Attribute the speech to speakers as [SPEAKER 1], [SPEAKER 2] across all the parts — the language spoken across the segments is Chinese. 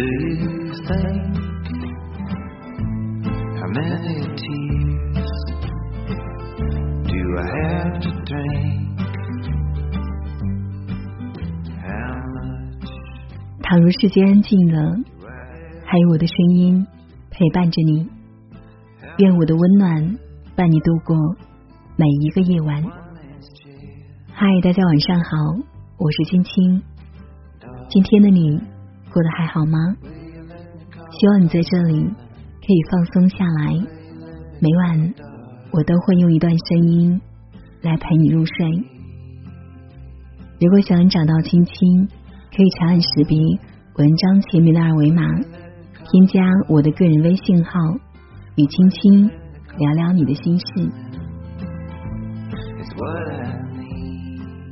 [SPEAKER 1] Do you think how many tears do I have to drink? How much
[SPEAKER 2] 倘若世界安静了，还有我的声音陪伴着你，愿我的温暖伴你度过每一个夜晚。嗨，大家晚上好，我是青青。今天的你过得还好吗？希望你在这里可以放松下来。每晚我都会用一段声音来陪你入睡。如果想找到青青，可以长按识别文章前面的二维码，添加我的个人微信号，与青青聊聊你的心事。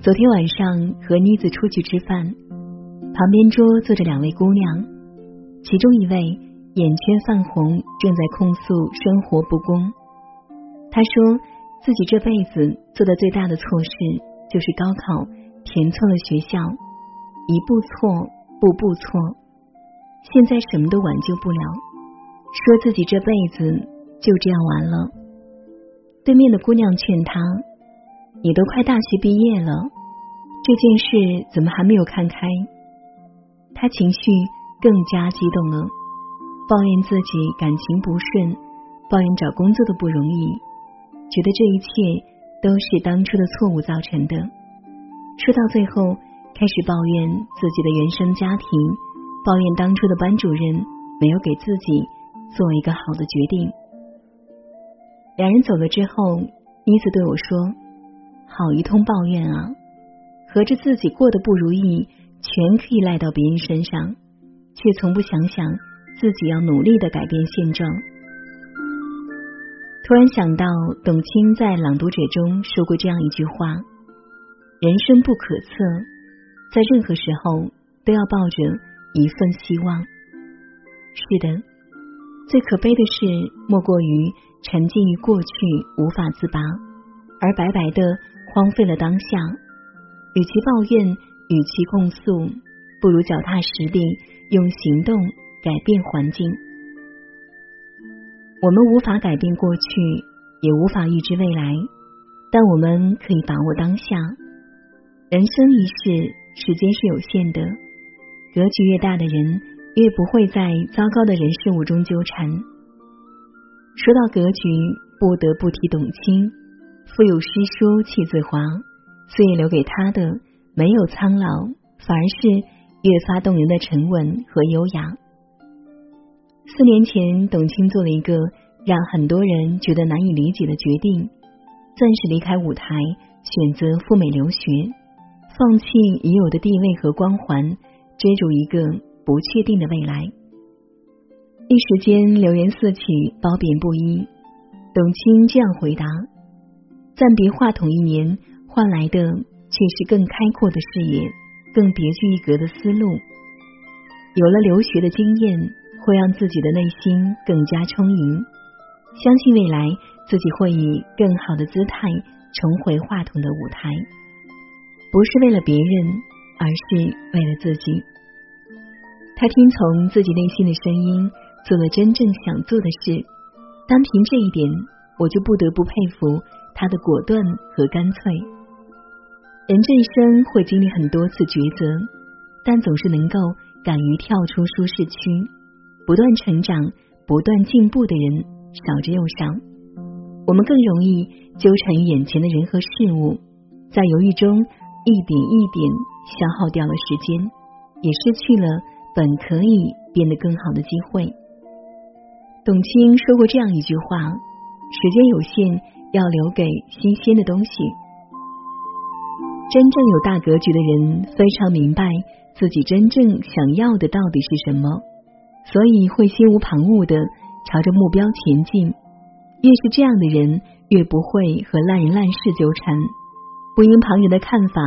[SPEAKER 2] 昨天晚上和妮子出去吃饭，旁边桌坐着两位姑娘，其中一位眼圈泛红，正在控诉生活不公。她说自己这辈子做的最大的错事就是高考填错了学校，一步错，步步错，现在什么都挽救不了，说自己这辈子就这样完了。对面的姑娘劝她。你都快大学毕业了，这件事怎么还没有看开？他情绪更加激动了，抱怨自己感情不顺，抱怨找工作的不容易，觉得这一切都是当初的错误造成的。说到最后，开始抱怨自己的原生家庭，抱怨当初的班主任没有给自己做一个好的决定。两人走了之后，妮子对我说。好一通抱怨啊！合着自己过得不如意，全可以赖到别人身上，却从不想想自己要努力的改变现状。突然想到董卿在《朗读者》中说过这样一句话：“人生不可测，在任何时候都要抱着一份希望。”是的，最可悲的事莫过于沉浸于过去无法自拔，而白白的。荒废了当下，与其抱怨，与其控诉，不如脚踏实地，用行动改变环境。我们无法改变过去，也无法预知未来，但我们可以把握当下。人生一世，时间是有限的，格局越大的人，越不会在糟糕的人事物中纠缠。说到格局，不得不提董卿。腹有诗书气自华，所以留给他的没有苍老，反而是越发动人的沉稳和优雅。四年前，董卿做了一个让很多人觉得难以理解的决定，暂时离开舞台，选择赴美留学，放弃已有的地位和光环，追逐一个不确定的未来。一时间，流言四起，褒贬不一。董卿这样回答。暂别话筒一年，换来的却是更开阔的视野，更别具一格的思路。有了留学的经验，会让自己的内心更加充盈。相信未来自己会以更好的姿态重回话筒的舞台，不是为了别人，而是为了自己。他听从自己内心的声音，做了真正想做的事。单凭这一点，我就不得不佩服。他的果断和干脆。人这一生会经历很多次抉择，但总是能够敢于跳出舒适区，不断成长、不断进步的人少之又少。我们更容易纠缠于眼前的人和事物，在犹豫中一点一点消耗掉了时间，也失去了本可以变得更好的机会。董卿说过这样一句话：“时间有限。”要留给新鲜的东西。真正有大格局的人，非常明白自己真正想要的到底是什么，所以会心无旁骛的朝着目标前进。越是这样的人，越不会和烂人烂事纠缠，不因旁人的看法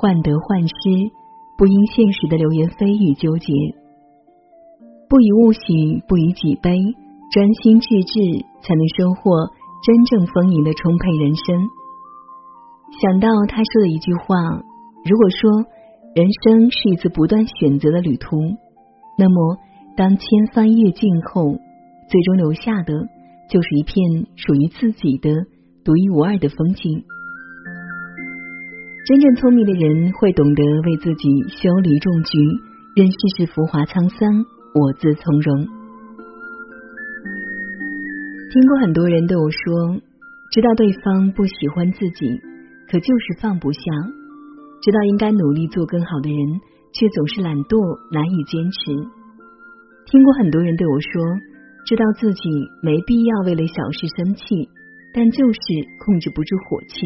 [SPEAKER 2] 患得患失，不因现实的流言蜚语纠结，不以物喜，不以己悲，专心致志，才能收获。真正丰盈的充沛人生。想到他说的一句话：“如果说人生是一次不断选择的旅途，那么当千帆阅尽后，最终留下的就是一片属于自己的独一无二的风景。真正聪明的人会懂得为自己修篱种菊，任世事浮华沧桑，我自从容。听过很多人对我说，知道对方不喜欢自己，可就是放不下；知道应该努力做更好的人，却总是懒惰，难以坚持。听过很多人对我说，知道自己没必要为了小事生气，但就是控制不住火气。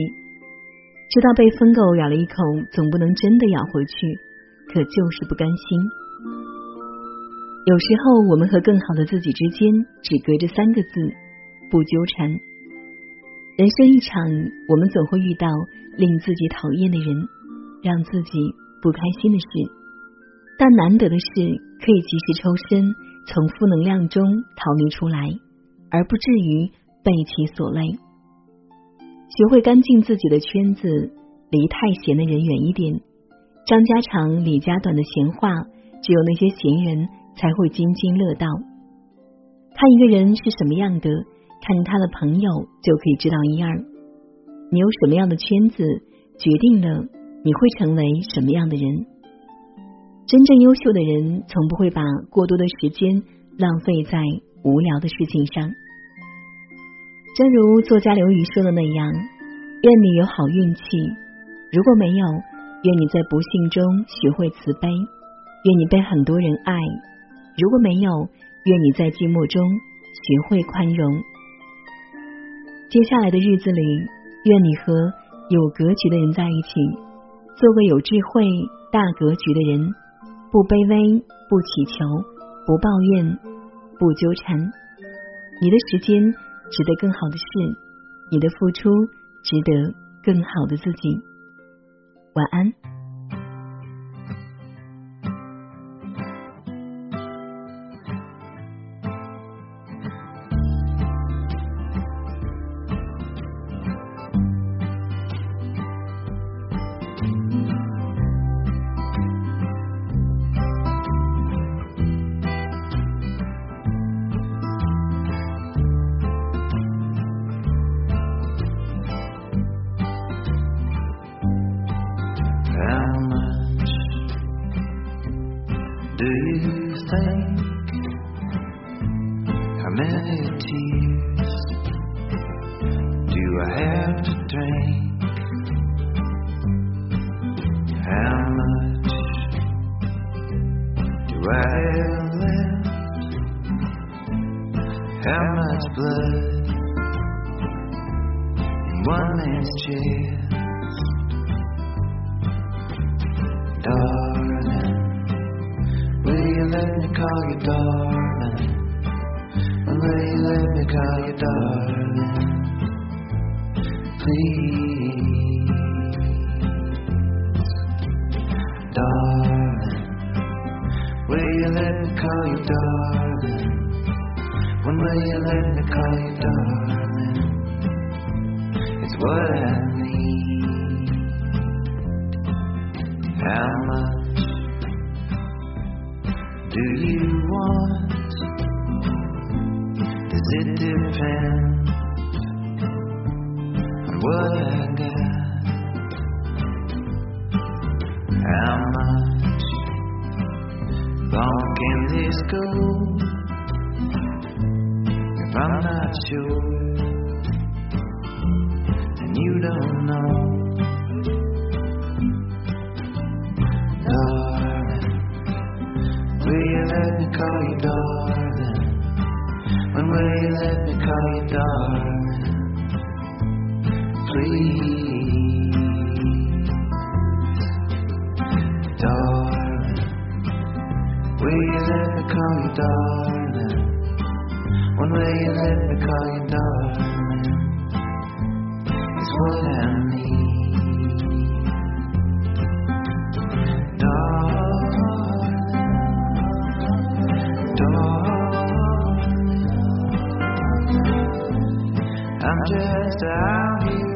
[SPEAKER 2] 知道被疯狗咬了一口，总不能真的咬回去，可就是不甘心。有时候，我们和更好的自己之间只隔着三个字：不纠缠。人生一场，我们总会遇到令自己讨厌的人，让自己不开心的事。但难得的是，可以及时抽身，从负能量中逃离出来，而不至于被其所累。学会干净自己的圈子，离太闲的人远一点。张家长李家短的闲话，只有那些闲人才会津津乐道。看一个人是什么样的，看他的朋友就可以知道一二。你有什么样的圈子，决定了你会成为什么样的人。真正优秀的人，从不会把过多的时间浪费在无聊的事情上。正如作家刘瑜说的那样，愿你有好运气；如果没有，愿你在不幸中学会慈悲；愿你被很多人爱；如果没有，愿你在寂寞中学会宽容。接下来的日子里，愿你和有格局的人在一起，做个有智慧、大格局的人，不卑微，不乞求，不抱怨，不纠缠。你的时间。值得更好的事，你的付出值得更好的自己。晚安。
[SPEAKER 1] How much blood in one man's chest, darling? Will you let me call you darling? Will you let me call you darling? Please, darling. Will you let me call you darling? When will you let me call you darling? It's what I need. How much do you want? Does it depend what I got? How much long can this go? If I'm not sure, and you don't know. Darling, will you let me call you darling? When will you let me call you darling? Darling, will you call you darling? One way you let me call you darling is what I need. Darling, darling, I'm just out here